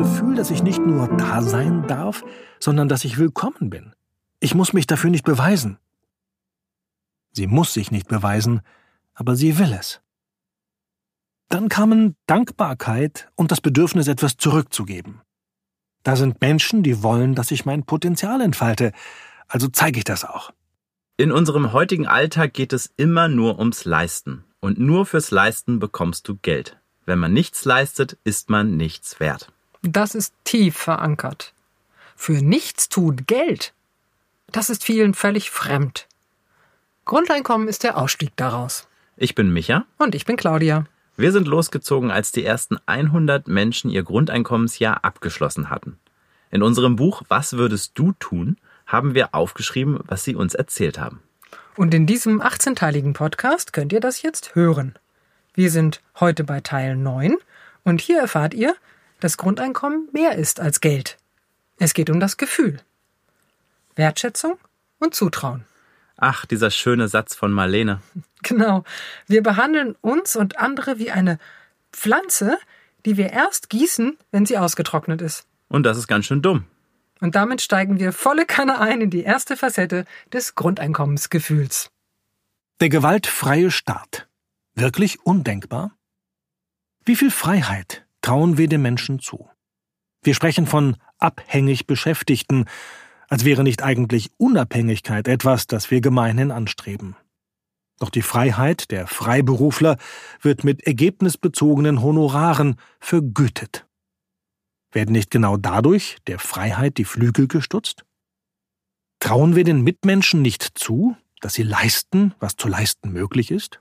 Gefühl, dass ich nicht nur da sein darf, sondern dass ich willkommen bin. Ich muss mich dafür nicht beweisen. Sie muss sich nicht beweisen, aber sie will es. Dann kamen Dankbarkeit und das Bedürfnis, etwas zurückzugeben. Da sind Menschen, die wollen, dass ich mein Potenzial entfalte, also zeige ich das auch. In unserem heutigen Alltag geht es immer nur ums Leisten. Und nur fürs Leisten bekommst du Geld. Wenn man nichts leistet, ist man nichts wert. Das ist tief verankert. Für nichts tun Geld. Das ist vielen völlig fremd. Grundeinkommen ist der Ausstieg daraus. Ich bin Micha. Und ich bin Claudia. Wir sind losgezogen, als die ersten 100 Menschen ihr Grundeinkommensjahr abgeschlossen hatten. In unserem Buch Was würdest du tun? haben wir aufgeschrieben, was sie uns erzählt haben. Und in diesem 18-teiligen Podcast könnt ihr das jetzt hören. Wir sind heute bei Teil 9 und hier erfahrt ihr, dass Grundeinkommen mehr ist als Geld. Es geht um das Gefühl. Wertschätzung und Zutrauen. Ach, dieser schöne Satz von Marlene. Genau. Wir behandeln uns und andere wie eine Pflanze, die wir erst gießen, wenn sie ausgetrocknet ist. Und das ist ganz schön dumm. Und damit steigen wir volle Kanne ein in die erste Facette des Grundeinkommensgefühls. Der gewaltfreie Staat. Wirklich undenkbar? Wie viel Freiheit trauen wir den Menschen zu? Wir sprechen von abhängig Beschäftigten, als wäre nicht eigentlich Unabhängigkeit etwas, das wir gemeinhin anstreben. Doch die Freiheit der Freiberufler wird mit ergebnisbezogenen Honoraren vergütet. Werden nicht genau dadurch der Freiheit die Flügel gestutzt? Trauen wir den Mitmenschen nicht zu, dass sie leisten, was zu leisten möglich ist?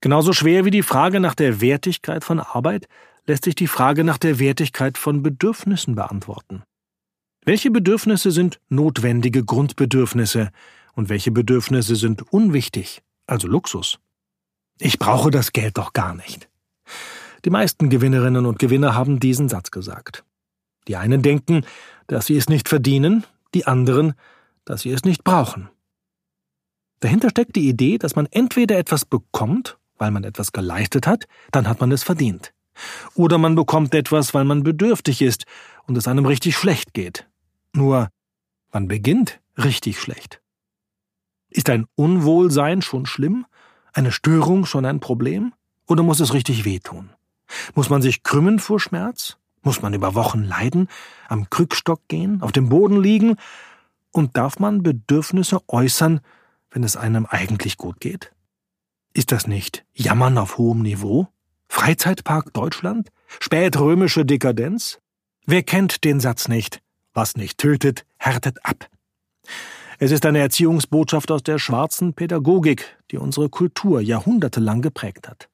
Genauso schwer wie die Frage nach der Wertigkeit von Arbeit lässt sich die Frage nach der Wertigkeit von Bedürfnissen beantworten. Welche Bedürfnisse sind notwendige Grundbedürfnisse und welche Bedürfnisse sind unwichtig, also Luxus? Ich brauche das Geld doch gar nicht. Die meisten Gewinnerinnen und Gewinner haben diesen Satz gesagt. Die einen denken, dass sie es nicht verdienen, die anderen, dass sie es nicht brauchen. Dahinter steckt die Idee, dass man entweder etwas bekommt, weil man etwas geleistet hat, dann hat man es verdient. Oder man bekommt etwas, weil man bedürftig ist und es einem richtig schlecht geht. Nur, man beginnt richtig schlecht. Ist ein Unwohlsein schon schlimm? Eine Störung schon ein Problem? Oder muss es richtig wehtun? Muss man sich krümmen vor Schmerz? Muss man über Wochen leiden, am Krückstock gehen, auf dem Boden liegen? Und darf man Bedürfnisse äußern, wenn es einem eigentlich gut geht? Ist das nicht Jammern auf hohem Niveau? Freizeitpark Deutschland? Spätrömische Dekadenz? Wer kennt den Satz nicht? Was nicht tötet, härtet ab. Es ist eine Erziehungsbotschaft aus der schwarzen Pädagogik, die unsere Kultur jahrhundertelang geprägt hat.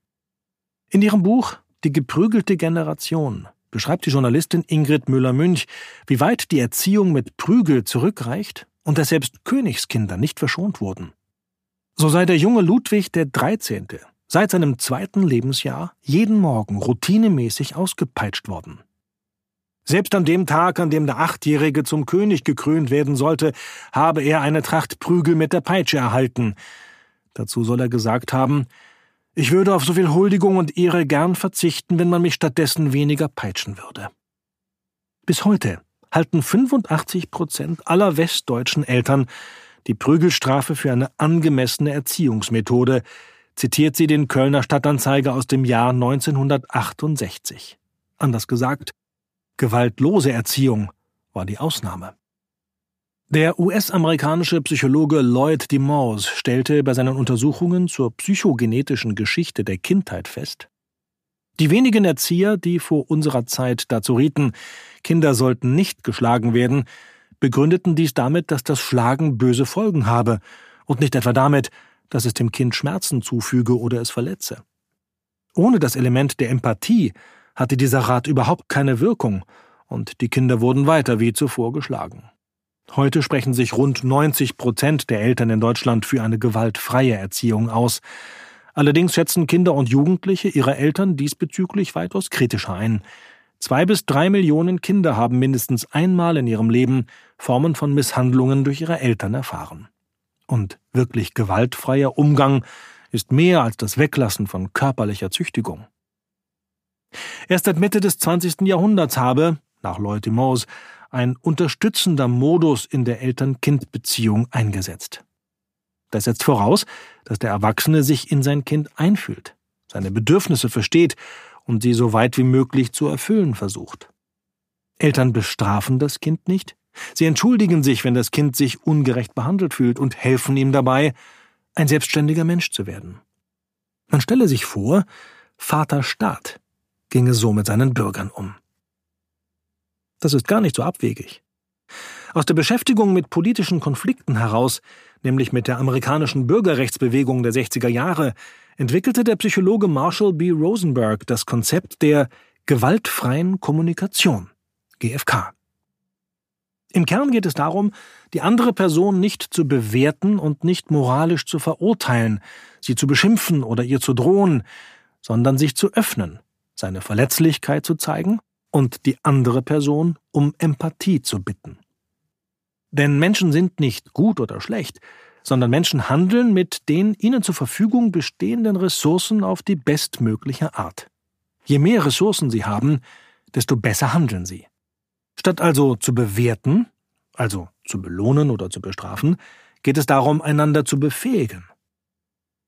In ihrem Buch die geprügelte Generation beschreibt die Journalistin Ingrid Müller-Münch, wie weit die Erziehung mit Prügel zurückreicht und dass selbst Königskinder nicht verschont wurden. So sei der junge Ludwig der 13. seit seinem zweiten Lebensjahr jeden Morgen routinemäßig ausgepeitscht worden. Selbst an dem Tag, an dem der Achtjährige zum König gekrönt werden sollte, habe er eine Tracht Prügel mit der Peitsche erhalten. Dazu soll er gesagt haben, ich würde auf so viel Huldigung und Ehre gern verzichten, wenn man mich stattdessen weniger peitschen würde. Bis heute halten 85 Prozent aller westdeutschen Eltern die Prügelstrafe für eine angemessene Erziehungsmethode, zitiert sie den Kölner Stadtanzeiger aus dem Jahr 1968. Anders gesagt, gewaltlose Erziehung war die Ausnahme. Der US-amerikanische Psychologe Lloyd DeMause stellte bei seinen Untersuchungen zur psychogenetischen Geschichte der Kindheit fest, die wenigen Erzieher, die vor unserer Zeit dazu rieten, Kinder sollten nicht geschlagen werden, begründeten dies damit, dass das Schlagen böse Folgen habe und nicht etwa damit, dass es dem Kind Schmerzen zufüge oder es verletze. Ohne das Element der Empathie hatte dieser Rat überhaupt keine Wirkung, und die Kinder wurden weiter wie zuvor geschlagen. Heute sprechen sich rund 90 Prozent der Eltern in Deutschland für eine gewaltfreie Erziehung aus. Allerdings schätzen Kinder und Jugendliche ihre Eltern diesbezüglich weitaus kritischer ein. Zwei bis drei Millionen Kinder haben mindestens einmal in ihrem Leben Formen von Misshandlungen durch ihre Eltern erfahren. Und wirklich gewaltfreier Umgang ist mehr als das Weglassen von körperlicher Züchtigung. Erst seit Mitte des 20. Jahrhunderts habe, nach Lloyd Mose, ein unterstützender Modus in der Eltern-Kind-Beziehung eingesetzt. Das setzt voraus, dass der Erwachsene sich in sein Kind einfühlt, seine Bedürfnisse versteht und sie so weit wie möglich zu erfüllen versucht. Eltern bestrafen das Kind nicht, sie entschuldigen sich, wenn das Kind sich ungerecht behandelt fühlt und helfen ihm dabei, ein selbstständiger Mensch zu werden. Man stelle sich vor, Vater Staat ginge so mit seinen Bürgern um. Das ist gar nicht so abwegig. Aus der Beschäftigung mit politischen Konflikten heraus, nämlich mit der amerikanischen Bürgerrechtsbewegung der 60er Jahre, entwickelte der Psychologe Marshall B. Rosenberg das Konzept der gewaltfreien Kommunikation, GFK. Im Kern geht es darum, die andere Person nicht zu bewerten und nicht moralisch zu verurteilen, sie zu beschimpfen oder ihr zu drohen, sondern sich zu öffnen, seine Verletzlichkeit zu zeigen und die andere Person um Empathie zu bitten. Denn Menschen sind nicht gut oder schlecht, sondern Menschen handeln mit den ihnen zur Verfügung bestehenden Ressourcen auf die bestmögliche Art. Je mehr Ressourcen sie haben, desto besser handeln sie. Statt also zu bewerten, also zu belohnen oder zu bestrafen, geht es darum, einander zu befähigen.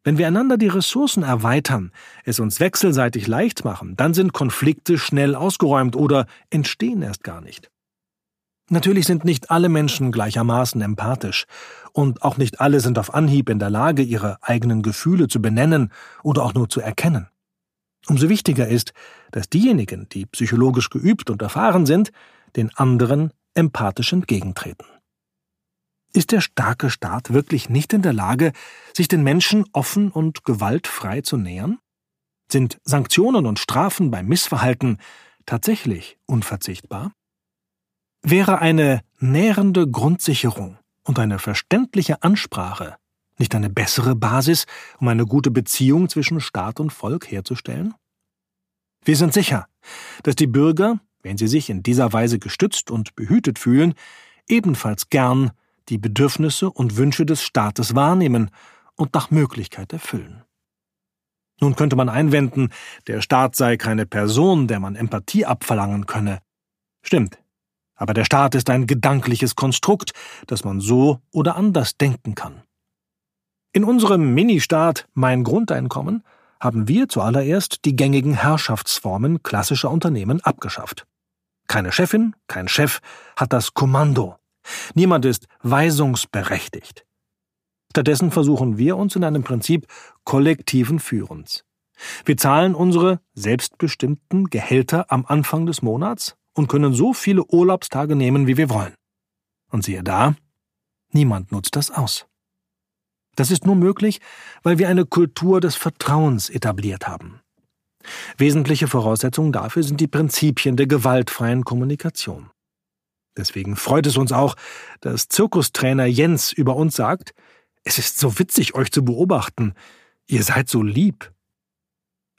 Wenn wir einander die Ressourcen erweitern, es uns wechselseitig leicht machen, dann sind Konflikte schnell ausgeräumt oder entstehen erst gar nicht. Natürlich sind nicht alle Menschen gleichermaßen empathisch, und auch nicht alle sind auf Anhieb in der Lage, ihre eigenen Gefühle zu benennen oder auch nur zu erkennen. Umso wichtiger ist, dass diejenigen, die psychologisch geübt und erfahren sind, den anderen empathisch entgegentreten. Ist der starke Staat wirklich nicht in der Lage, sich den Menschen offen und gewaltfrei zu nähern? Sind Sanktionen und Strafen beim Missverhalten tatsächlich unverzichtbar? Wäre eine nährende Grundsicherung und eine verständliche Ansprache nicht eine bessere Basis, um eine gute Beziehung zwischen Staat und Volk herzustellen? Wir sind sicher, dass die Bürger wenn sie sich in dieser Weise gestützt und behütet fühlen, ebenfalls gern die Bedürfnisse und Wünsche des Staates wahrnehmen und nach Möglichkeit erfüllen. Nun könnte man einwenden, der Staat sei keine Person, der man Empathie abverlangen könne. Stimmt. Aber der Staat ist ein gedankliches Konstrukt, das man so oder anders denken kann. In unserem Ministaat Mein Grundeinkommen haben wir zuallererst die gängigen Herrschaftsformen klassischer Unternehmen abgeschafft. Keine Chefin, kein Chef hat das Kommando. Niemand ist weisungsberechtigt. Stattdessen versuchen wir uns in einem Prinzip kollektiven Führens. Wir zahlen unsere selbstbestimmten Gehälter am Anfang des Monats und können so viele Urlaubstage nehmen, wie wir wollen. Und siehe da, niemand nutzt das aus. Das ist nur möglich, weil wir eine Kultur des Vertrauens etabliert haben. Wesentliche Voraussetzungen dafür sind die Prinzipien der gewaltfreien Kommunikation. Deswegen freut es uns auch, dass Zirkustrainer Jens über uns sagt, es ist so witzig, euch zu beobachten. Ihr seid so lieb.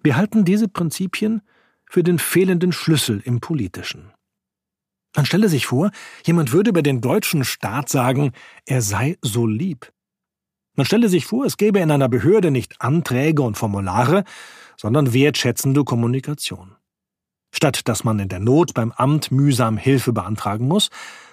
Wir halten diese Prinzipien für den fehlenden Schlüssel im Politischen. Man stelle sich vor, jemand würde über den deutschen Staat sagen, er sei so lieb. Man stelle sich vor, es gäbe in einer Behörde nicht Anträge und Formulare, sondern wertschätzende Kommunikation. Statt dass man in der Not beim Amt mühsam Hilfe beantragen muss,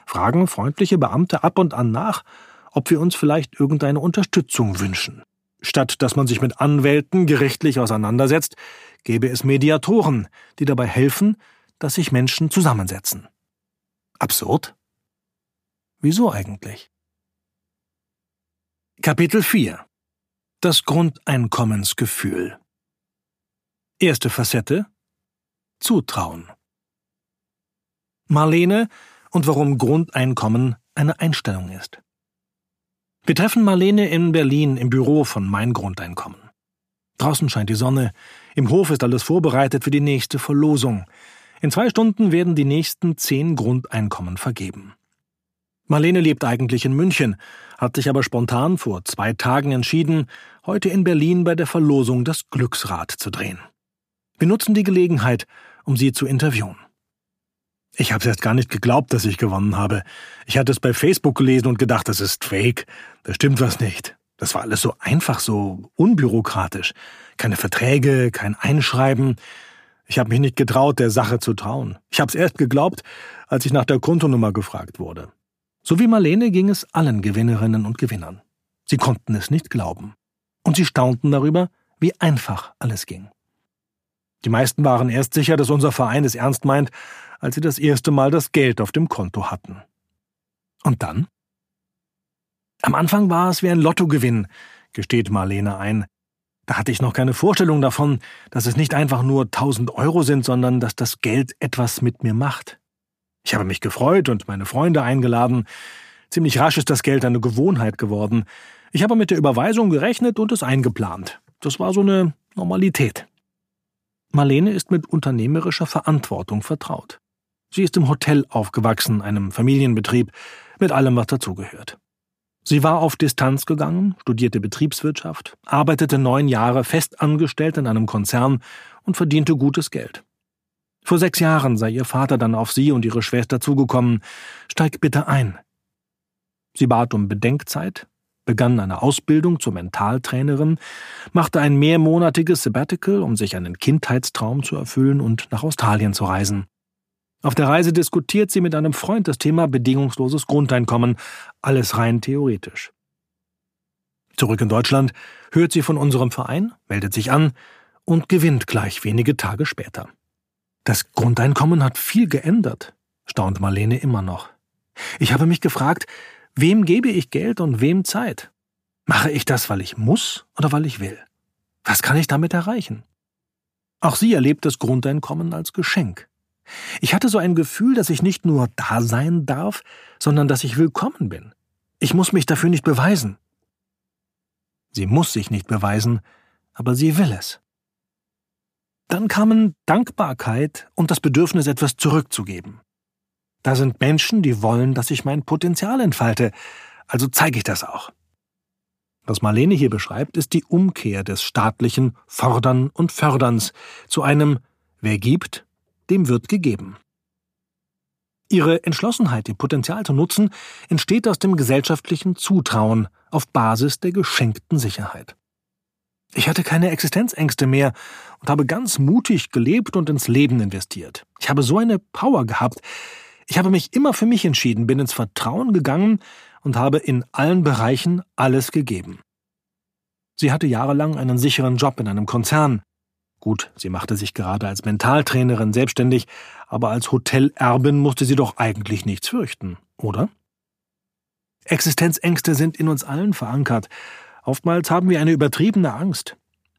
fragen freundliche Beamte ab und an nach, ob wir uns vielleicht irgendeine Unterstützung wünschen. Statt dass man sich mit Anwälten gerichtlich auseinandersetzt, gäbe es Mediatoren, die dabei helfen, dass sich Menschen zusammensetzen. Absurd? Wieso eigentlich? Kapitel 4 Das Grundeinkommensgefühl Erste Facette Zutrauen. Marlene und warum Grundeinkommen eine Einstellung ist. Wir treffen Marlene in Berlin im Büro von Mein Grundeinkommen. Draußen scheint die Sonne, im Hof ist alles vorbereitet für die nächste Verlosung. In zwei Stunden werden die nächsten zehn Grundeinkommen vergeben. Marlene lebt eigentlich in München, hat sich aber spontan vor zwei Tagen entschieden, heute in Berlin bei der Verlosung das Glücksrad zu drehen. Wir nutzen die Gelegenheit, um sie zu interviewen. Ich habe erst gar nicht geglaubt, dass ich gewonnen habe. Ich hatte es bei Facebook gelesen und gedacht, das ist fake. Da stimmt was nicht. Das war alles so einfach, so unbürokratisch. Keine Verträge, kein Einschreiben. Ich habe mich nicht getraut, der Sache zu trauen. Ich habe es erst geglaubt, als ich nach der Kontonummer gefragt wurde. So wie Marlene ging es allen Gewinnerinnen und Gewinnern. Sie konnten es nicht glauben. Und sie staunten darüber, wie einfach alles ging. Die meisten waren erst sicher, dass unser Verein es ernst meint, als sie das erste Mal das Geld auf dem Konto hatten. Und dann? Am Anfang war es wie ein Lottogewinn, gesteht Marlene ein. Da hatte ich noch keine Vorstellung davon, dass es nicht einfach nur 1000 Euro sind, sondern dass das Geld etwas mit mir macht. Ich habe mich gefreut und meine Freunde eingeladen. Ziemlich rasch ist das Geld eine Gewohnheit geworden. Ich habe mit der Überweisung gerechnet und es eingeplant. Das war so eine Normalität. Marlene ist mit unternehmerischer Verantwortung vertraut. Sie ist im Hotel aufgewachsen, einem Familienbetrieb, mit allem, was dazugehört. Sie war auf Distanz gegangen, studierte Betriebswirtschaft, arbeitete neun Jahre festangestellt in einem Konzern und verdiente gutes Geld. Vor sechs Jahren sei ihr Vater dann auf sie und ihre Schwester zugekommen. Steig bitte ein. Sie bat um Bedenkzeit, begann eine Ausbildung zur Mentaltrainerin, machte ein mehrmonatiges Sabbatical, um sich einen Kindheitstraum zu erfüllen und nach Australien zu reisen. Auf der Reise diskutiert sie mit einem Freund das Thema bedingungsloses Grundeinkommen, alles rein theoretisch. Zurück in Deutschland hört sie von unserem Verein, meldet sich an und gewinnt gleich wenige Tage später. Das Grundeinkommen hat viel geändert, staunt Marlene immer noch. Ich habe mich gefragt, wem gebe ich Geld und wem Zeit? Mache ich das, weil ich muss oder weil ich will? Was kann ich damit erreichen? Auch sie erlebt das Grundeinkommen als Geschenk. Ich hatte so ein Gefühl, dass ich nicht nur da sein darf, sondern dass ich willkommen bin. Ich muss mich dafür nicht beweisen. Sie muss sich nicht beweisen, aber sie will es. Dann kamen Dankbarkeit und das Bedürfnis, etwas zurückzugeben. Da sind Menschen, die wollen, dass ich mein Potenzial entfalte, also zeige ich das auch. Was Marlene hier beschreibt, ist die Umkehr des staatlichen Fordern und Förderns zu einem Wer gibt, dem wird gegeben. Ihre Entschlossenheit, ihr Potenzial zu nutzen, entsteht aus dem gesellschaftlichen Zutrauen auf Basis der geschenkten Sicherheit. Ich hatte keine Existenzängste mehr und habe ganz mutig gelebt und ins Leben investiert. Ich habe so eine Power gehabt. Ich habe mich immer für mich entschieden, bin ins Vertrauen gegangen und habe in allen Bereichen alles gegeben. Sie hatte jahrelang einen sicheren Job in einem Konzern. Gut, sie machte sich gerade als Mentaltrainerin selbstständig, aber als Hotelerbin musste sie doch eigentlich nichts fürchten, oder? Existenzängste sind in uns allen verankert. Oftmals haben wir eine übertriebene Angst.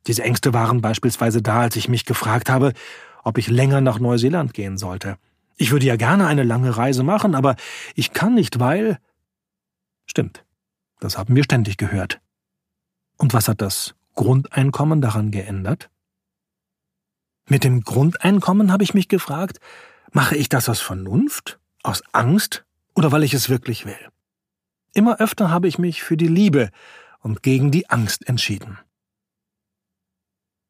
Diese Ängste waren beispielsweise da, als ich mich gefragt habe, ob ich länger nach Neuseeland gehen sollte. Ich würde ja gerne eine lange Reise machen, aber ich kann nicht, weil. Stimmt. Das haben wir ständig gehört. Und was hat das Grundeinkommen daran geändert? Mit dem Grundeinkommen habe ich mich gefragt, mache ich das aus Vernunft, aus Angst oder weil ich es wirklich will? Immer öfter habe ich mich für die Liebe und gegen die Angst entschieden.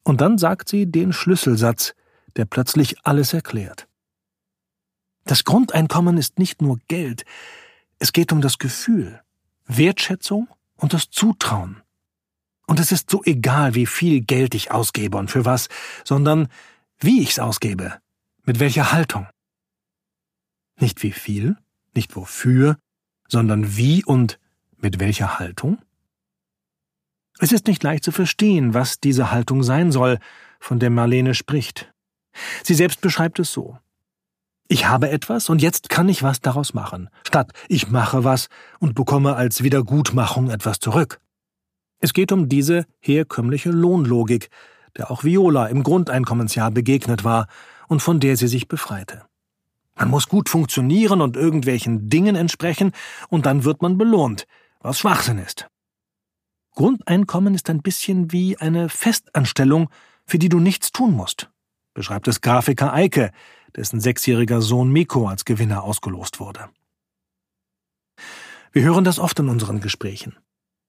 Und dann sagt sie den Schlüsselsatz, der plötzlich alles erklärt. Das Grundeinkommen ist nicht nur Geld, es geht um das Gefühl, Wertschätzung und das Zutrauen. Und es ist so egal, wie viel Geld ich ausgebe und für was, sondern wie ich's ausgebe, mit welcher Haltung. Nicht wie viel, nicht wofür, sondern wie und mit welcher Haltung? Es ist nicht leicht zu verstehen, was diese Haltung sein soll, von der Marlene spricht. Sie selbst beschreibt es so. Ich habe etwas und jetzt kann ich was daraus machen, statt ich mache was und bekomme als Wiedergutmachung etwas zurück. Es geht um diese herkömmliche Lohnlogik, der auch Viola im Grundeinkommensjahr begegnet war und von der sie sich befreite. Man muss gut funktionieren und irgendwelchen Dingen entsprechen, und dann wird man belohnt, was Schwachsinn ist. Grundeinkommen ist ein bisschen wie eine Festanstellung, für die du nichts tun musst, beschreibt es Grafiker Eike, dessen sechsjähriger Sohn Miko als Gewinner ausgelost wurde. Wir hören das oft in unseren Gesprächen.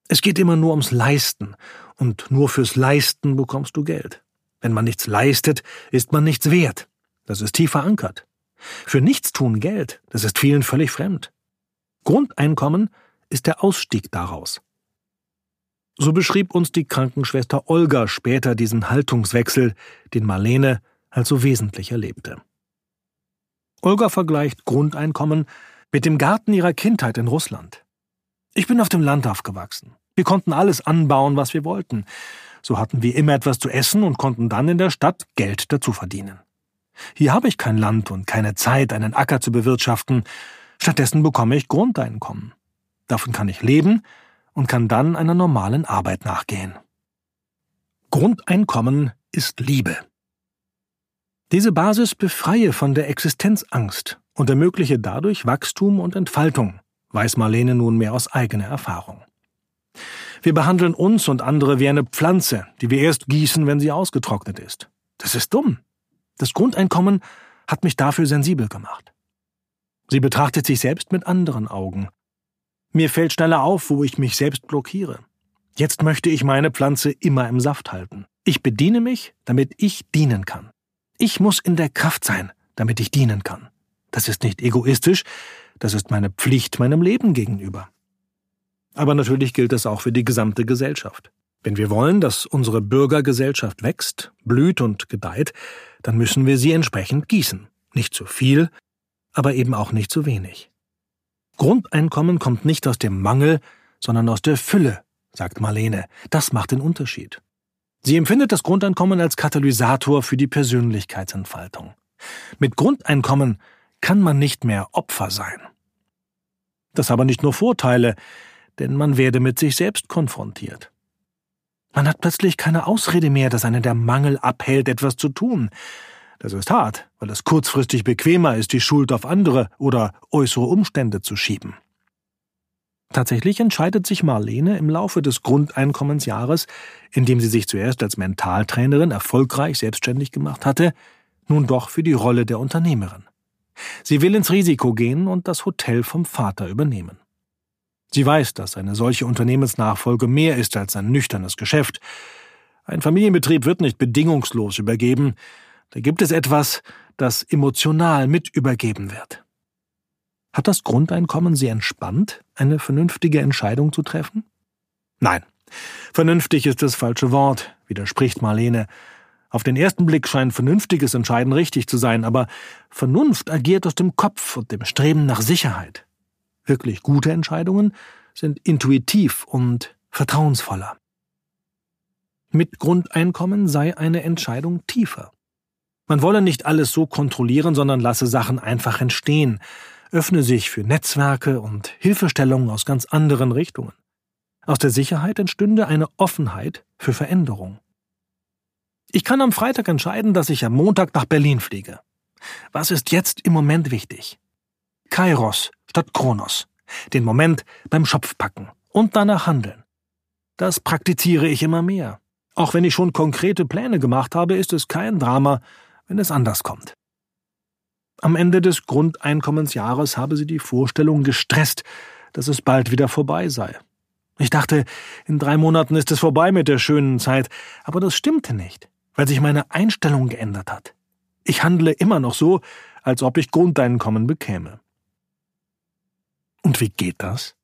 Es geht immer nur ums Leisten, und nur fürs Leisten bekommst du Geld. Wenn man nichts leistet, ist man nichts wert. Das ist tief verankert. Für Nichtstun Geld, das ist vielen völlig fremd. Grundeinkommen ist der Ausstieg daraus. So beschrieb uns die Krankenschwester Olga später diesen Haltungswechsel, den Marlene als so wesentlich erlebte. Olga vergleicht Grundeinkommen mit dem Garten ihrer Kindheit in Russland. Ich bin auf dem Land aufgewachsen. Wir konnten alles anbauen, was wir wollten. So hatten wir immer etwas zu essen und konnten dann in der Stadt Geld dazu verdienen. Hier habe ich kein Land und keine Zeit, einen Acker zu bewirtschaften. Stattdessen bekomme ich Grundeinkommen. Davon kann ich leben und kann dann einer normalen Arbeit nachgehen. Grundeinkommen ist Liebe. Diese Basis befreie von der Existenzangst und ermögliche dadurch Wachstum und Entfaltung, weiß Marlene nunmehr aus eigener Erfahrung. Wir behandeln uns und andere wie eine Pflanze, die wir erst gießen, wenn sie ausgetrocknet ist. Das ist dumm. Das Grundeinkommen hat mich dafür sensibel gemacht. Sie betrachtet sich selbst mit anderen Augen. Mir fällt schneller auf, wo ich mich selbst blockiere. Jetzt möchte ich meine Pflanze immer im Saft halten. Ich bediene mich, damit ich dienen kann. Ich muss in der Kraft sein, damit ich dienen kann. Das ist nicht egoistisch, das ist meine Pflicht meinem Leben gegenüber. Aber natürlich gilt das auch für die gesamte Gesellschaft. Wenn wir wollen, dass unsere Bürgergesellschaft wächst, blüht und gedeiht, dann müssen wir sie entsprechend gießen. Nicht zu viel, aber eben auch nicht zu wenig. Grundeinkommen kommt nicht aus dem Mangel, sondern aus der Fülle, sagt Marlene. Das macht den Unterschied. Sie empfindet das Grundeinkommen als Katalysator für die Persönlichkeitsentfaltung. Mit Grundeinkommen kann man nicht mehr Opfer sein. Das aber nicht nur Vorteile, denn man werde mit sich selbst konfrontiert. Man hat plötzlich keine Ausrede mehr, dass einen der Mangel abhält, etwas zu tun. Das ist hart, weil es kurzfristig bequemer ist, die Schuld auf andere oder äußere Umstände zu schieben. Tatsächlich entscheidet sich Marlene im Laufe des Grundeinkommensjahres, in dem sie sich zuerst als Mentaltrainerin erfolgreich selbstständig gemacht hatte, nun doch für die Rolle der Unternehmerin. Sie will ins Risiko gehen und das Hotel vom Vater übernehmen. Sie weiß, dass eine solche Unternehmensnachfolge mehr ist als ein nüchternes Geschäft. Ein Familienbetrieb wird nicht bedingungslos übergeben. Da gibt es etwas, das emotional mit übergeben wird. Hat das Grundeinkommen Sie entspannt, eine vernünftige Entscheidung zu treffen? Nein. Vernünftig ist das falsche Wort, widerspricht Marlene. Auf den ersten Blick scheint vernünftiges Entscheiden richtig zu sein, aber Vernunft agiert aus dem Kopf und dem Streben nach Sicherheit. Wirklich gute Entscheidungen sind intuitiv und vertrauensvoller. Mit Grundeinkommen sei eine Entscheidung tiefer. Man wolle nicht alles so kontrollieren, sondern lasse Sachen einfach entstehen, öffne sich für Netzwerke und Hilfestellungen aus ganz anderen Richtungen. Aus der Sicherheit entstünde eine Offenheit für Veränderung. Ich kann am Freitag entscheiden, dass ich am Montag nach Berlin fliege. Was ist jetzt im Moment wichtig? Kairos statt Kronos. Den Moment beim Schopf packen und danach handeln. Das praktiziere ich immer mehr. Auch wenn ich schon konkrete Pläne gemacht habe, ist es kein Drama, wenn es anders kommt. Am Ende des Grundeinkommensjahres habe sie die Vorstellung gestresst, dass es bald wieder vorbei sei. Ich dachte, in drei Monaten ist es vorbei mit der schönen Zeit, aber das stimmte nicht, weil sich meine Einstellung geändert hat. Ich handle immer noch so, als ob ich Grundeinkommen bekäme. Und wie geht das?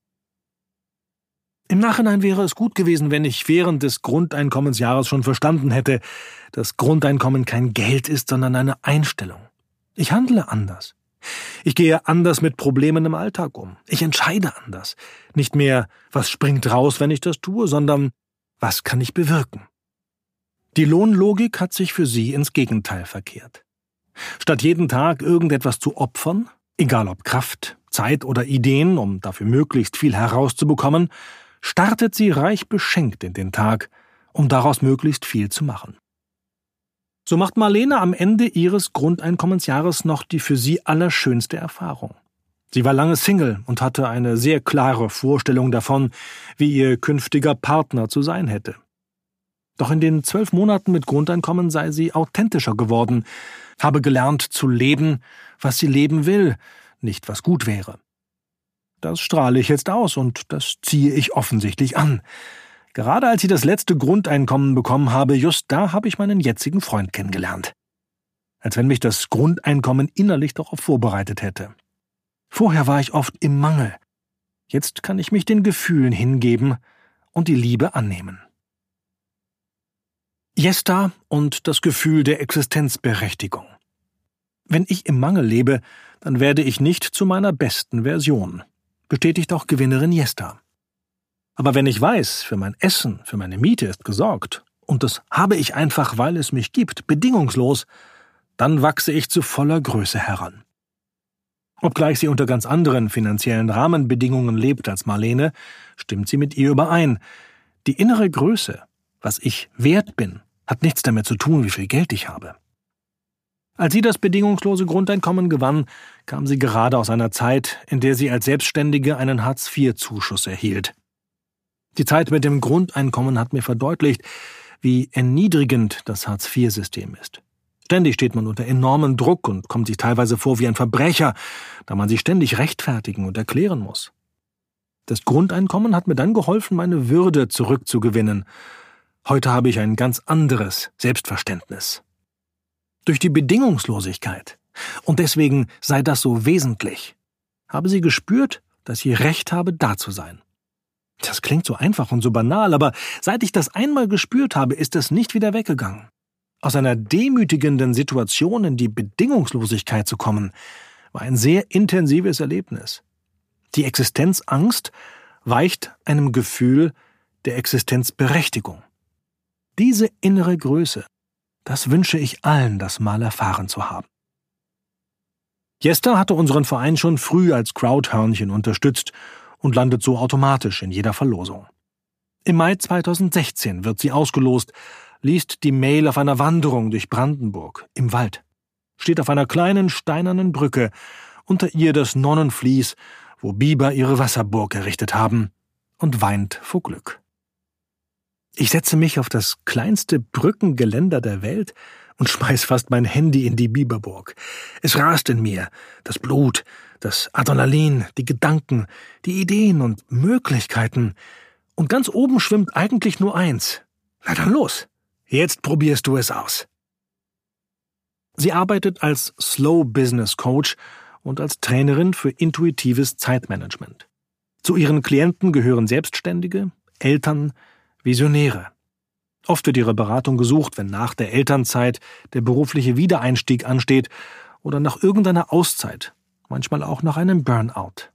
Im Nachhinein wäre es gut gewesen, wenn ich während des Grundeinkommensjahres schon verstanden hätte, dass Grundeinkommen kein Geld ist, sondern eine Einstellung. Ich handle anders. Ich gehe anders mit Problemen im Alltag um. Ich entscheide anders. Nicht mehr, was springt raus, wenn ich das tue, sondern was kann ich bewirken. Die Lohnlogik hat sich für sie ins Gegenteil verkehrt. Statt jeden Tag irgendetwas zu opfern, egal ob Kraft, Zeit oder Ideen, um dafür möglichst viel herauszubekommen, startet sie reich beschenkt in den Tag, um daraus möglichst viel zu machen. So macht Marlene am Ende ihres Grundeinkommensjahres noch die für sie allerschönste Erfahrung. Sie war lange Single und hatte eine sehr klare Vorstellung davon, wie ihr künftiger Partner zu sein hätte. Doch in den zwölf Monaten mit Grundeinkommen sei sie authentischer geworden, habe gelernt zu leben, was sie leben will, nicht was gut wäre. Das strahle ich jetzt aus und das ziehe ich offensichtlich an. Gerade als ich das letzte Grundeinkommen bekommen habe, just da habe ich meinen jetzigen Freund kennengelernt. Als wenn mich das Grundeinkommen innerlich darauf vorbereitet hätte. Vorher war ich oft im Mangel. Jetzt kann ich mich den Gefühlen hingeben und die Liebe annehmen. Jesta und das Gefühl der Existenzberechtigung. Wenn ich im Mangel lebe, dann werde ich nicht zu meiner besten Version, bestätigt auch Gewinnerin Jesta. Aber wenn ich weiß, für mein Essen, für meine Miete ist gesorgt, und das habe ich einfach, weil es mich gibt, bedingungslos, dann wachse ich zu voller Größe heran. Obgleich sie unter ganz anderen finanziellen Rahmenbedingungen lebt als Marlene, stimmt sie mit ihr überein. Die innere Größe, was ich wert bin, hat nichts damit zu tun, wie viel Geld ich habe. Als sie das bedingungslose Grundeinkommen gewann, kam sie gerade aus einer Zeit, in der sie als Selbstständige einen Hartz-IV-Zuschuss erhielt. Die Zeit mit dem Grundeinkommen hat mir verdeutlicht, wie erniedrigend das Hartz-IV-System ist. Ständig steht man unter enormem Druck und kommt sich teilweise vor wie ein Verbrecher, da man sich ständig rechtfertigen und erklären muss. Das Grundeinkommen hat mir dann geholfen, meine Würde zurückzugewinnen. Heute habe ich ein ganz anderes Selbstverständnis. Durch die Bedingungslosigkeit, und deswegen sei das so wesentlich, habe sie gespürt, dass sie Recht habe, da zu sein. Das klingt so einfach und so banal, aber seit ich das einmal gespürt habe, ist es nicht wieder weggegangen. Aus einer demütigenden Situation in die Bedingungslosigkeit zu kommen, war ein sehr intensives Erlebnis. Die Existenzangst weicht einem Gefühl der Existenzberechtigung. Diese innere Größe, das wünsche ich allen, das mal erfahren zu haben. Jester hatte unseren Verein schon früh als Crowdhörnchen unterstützt und landet so automatisch in jeder Verlosung. Im Mai 2016 wird sie ausgelost, liest die Mail auf einer Wanderung durch Brandenburg, im Wald, steht auf einer kleinen steinernen Brücke, unter ihr das Nonnenvlies, wo Biber ihre Wasserburg errichtet haben, und weint vor Glück. Ich setze mich auf das kleinste Brückengeländer der Welt und schmeiß fast mein Handy in die Biberburg. Es rast in mir, das Blut, das Adrenalin, die Gedanken, die Ideen und Möglichkeiten. Und ganz oben schwimmt eigentlich nur eins. Na dann los. Jetzt probierst du es aus. Sie arbeitet als Slow Business Coach und als Trainerin für intuitives Zeitmanagement. Zu ihren Klienten gehören Selbstständige, Eltern, Visionäre. Oft wird ihre Beratung gesucht, wenn nach der Elternzeit der berufliche Wiedereinstieg ansteht oder nach irgendeiner Auszeit, manchmal auch nach einem Burnout.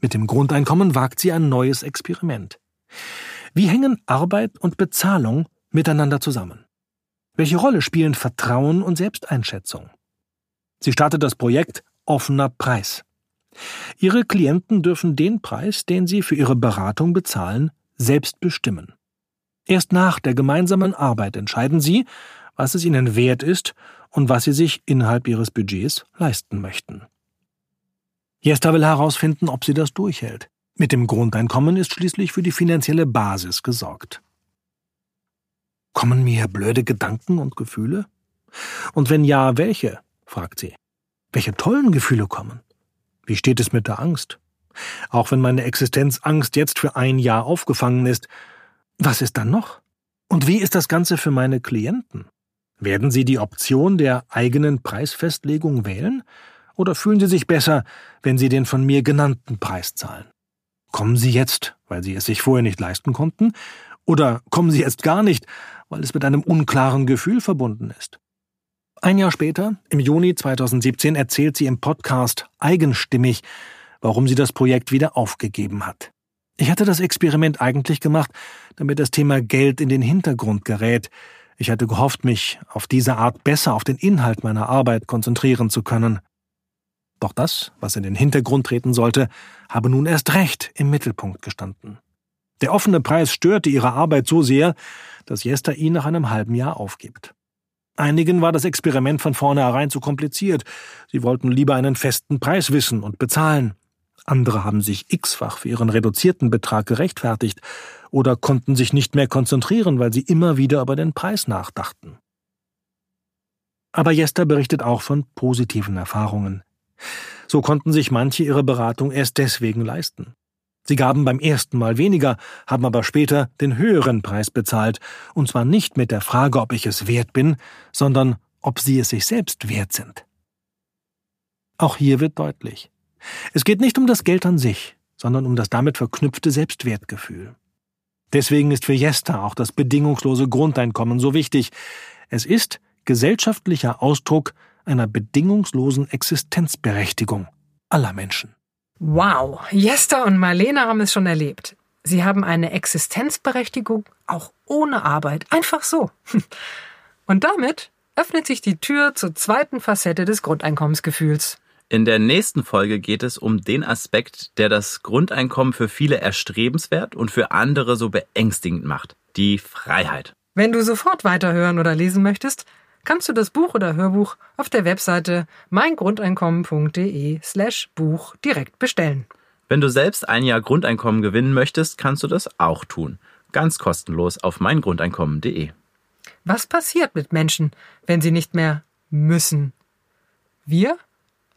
Mit dem Grundeinkommen wagt sie ein neues Experiment. Wie hängen Arbeit und Bezahlung miteinander zusammen? Welche Rolle spielen Vertrauen und Selbsteinschätzung? Sie startet das Projekt Offener Preis. Ihre Klienten dürfen den Preis, den sie für ihre Beratung bezahlen, selbst bestimmen. Erst nach der gemeinsamen Arbeit entscheiden sie, was es ihnen wert ist und was sie sich innerhalb ihres Budgets leisten möchten. Jester will herausfinden, ob sie das durchhält. Mit dem Grundeinkommen ist schließlich für die finanzielle Basis gesorgt. Kommen mir blöde Gedanken und Gefühle? Und wenn ja, welche? fragt sie. Welche tollen Gefühle kommen? Wie steht es mit der Angst? Auch wenn meine Existenzangst jetzt für ein Jahr aufgefangen ist, was ist dann noch? Und wie ist das Ganze für meine Klienten? Werden sie die Option der eigenen Preisfestlegung wählen? Oder fühlen sie sich besser, wenn sie den von mir genannten Preis zahlen? Kommen sie jetzt, weil sie es sich vorher nicht leisten konnten? Oder kommen sie jetzt gar nicht, weil es mit einem unklaren Gefühl verbunden ist. Ein Jahr später, im Juni 2017, erzählt sie im Podcast eigenstimmig, warum sie das Projekt wieder aufgegeben hat. Ich hatte das Experiment eigentlich gemacht, damit das Thema Geld in den Hintergrund gerät. Ich hatte gehofft, mich auf diese Art besser auf den Inhalt meiner Arbeit konzentrieren zu können. Doch das, was in den Hintergrund treten sollte, habe nun erst recht im Mittelpunkt gestanden. Der offene Preis störte ihre Arbeit so sehr, dass Jester ihn nach einem halben Jahr aufgibt. Einigen war das Experiment von vornherein zu kompliziert. Sie wollten lieber einen festen Preis wissen und bezahlen. Andere haben sich x-fach für ihren reduzierten Betrag gerechtfertigt oder konnten sich nicht mehr konzentrieren, weil sie immer wieder über den Preis nachdachten. Aber Jester berichtet auch von positiven Erfahrungen. So konnten sich manche ihre Beratung erst deswegen leisten. Sie gaben beim ersten Mal weniger, haben aber später den höheren Preis bezahlt, und zwar nicht mit der Frage, ob ich es wert bin, sondern ob sie es sich selbst wert sind. Auch hier wird deutlich. Es geht nicht um das Geld an sich, sondern um das damit verknüpfte Selbstwertgefühl. Deswegen ist für Jester auch das bedingungslose Grundeinkommen so wichtig. Es ist gesellschaftlicher Ausdruck einer bedingungslosen Existenzberechtigung aller Menschen. Wow, Jester und Marlene haben es schon erlebt. Sie haben eine Existenzberechtigung auch ohne Arbeit, einfach so. Und damit öffnet sich die Tür zur zweiten Facette des Grundeinkommensgefühls. In der nächsten Folge geht es um den Aspekt, der das Grundeinkommen für viele erstrebenswert und für andere so beängstigend macht. Die Freiheit. Wenn du sofort weiterhören oder lesen möchtest, kannst du das Buch oder Hörbuch auf der Webseite meingrundeinkommen.de slash Buch direkt bestellen. Wenn du selbst ein Jahr Grundeinkommen gewinnen möchtest, kannst du das auch tun. Ganz kostenlos auf meingrundeinkommen.de. Was passiert mit Menschen, wenn sie nicht mehr müssen? Wir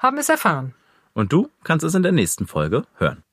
haben es erfahren. Und du kannst es in der nächsten Folge hören.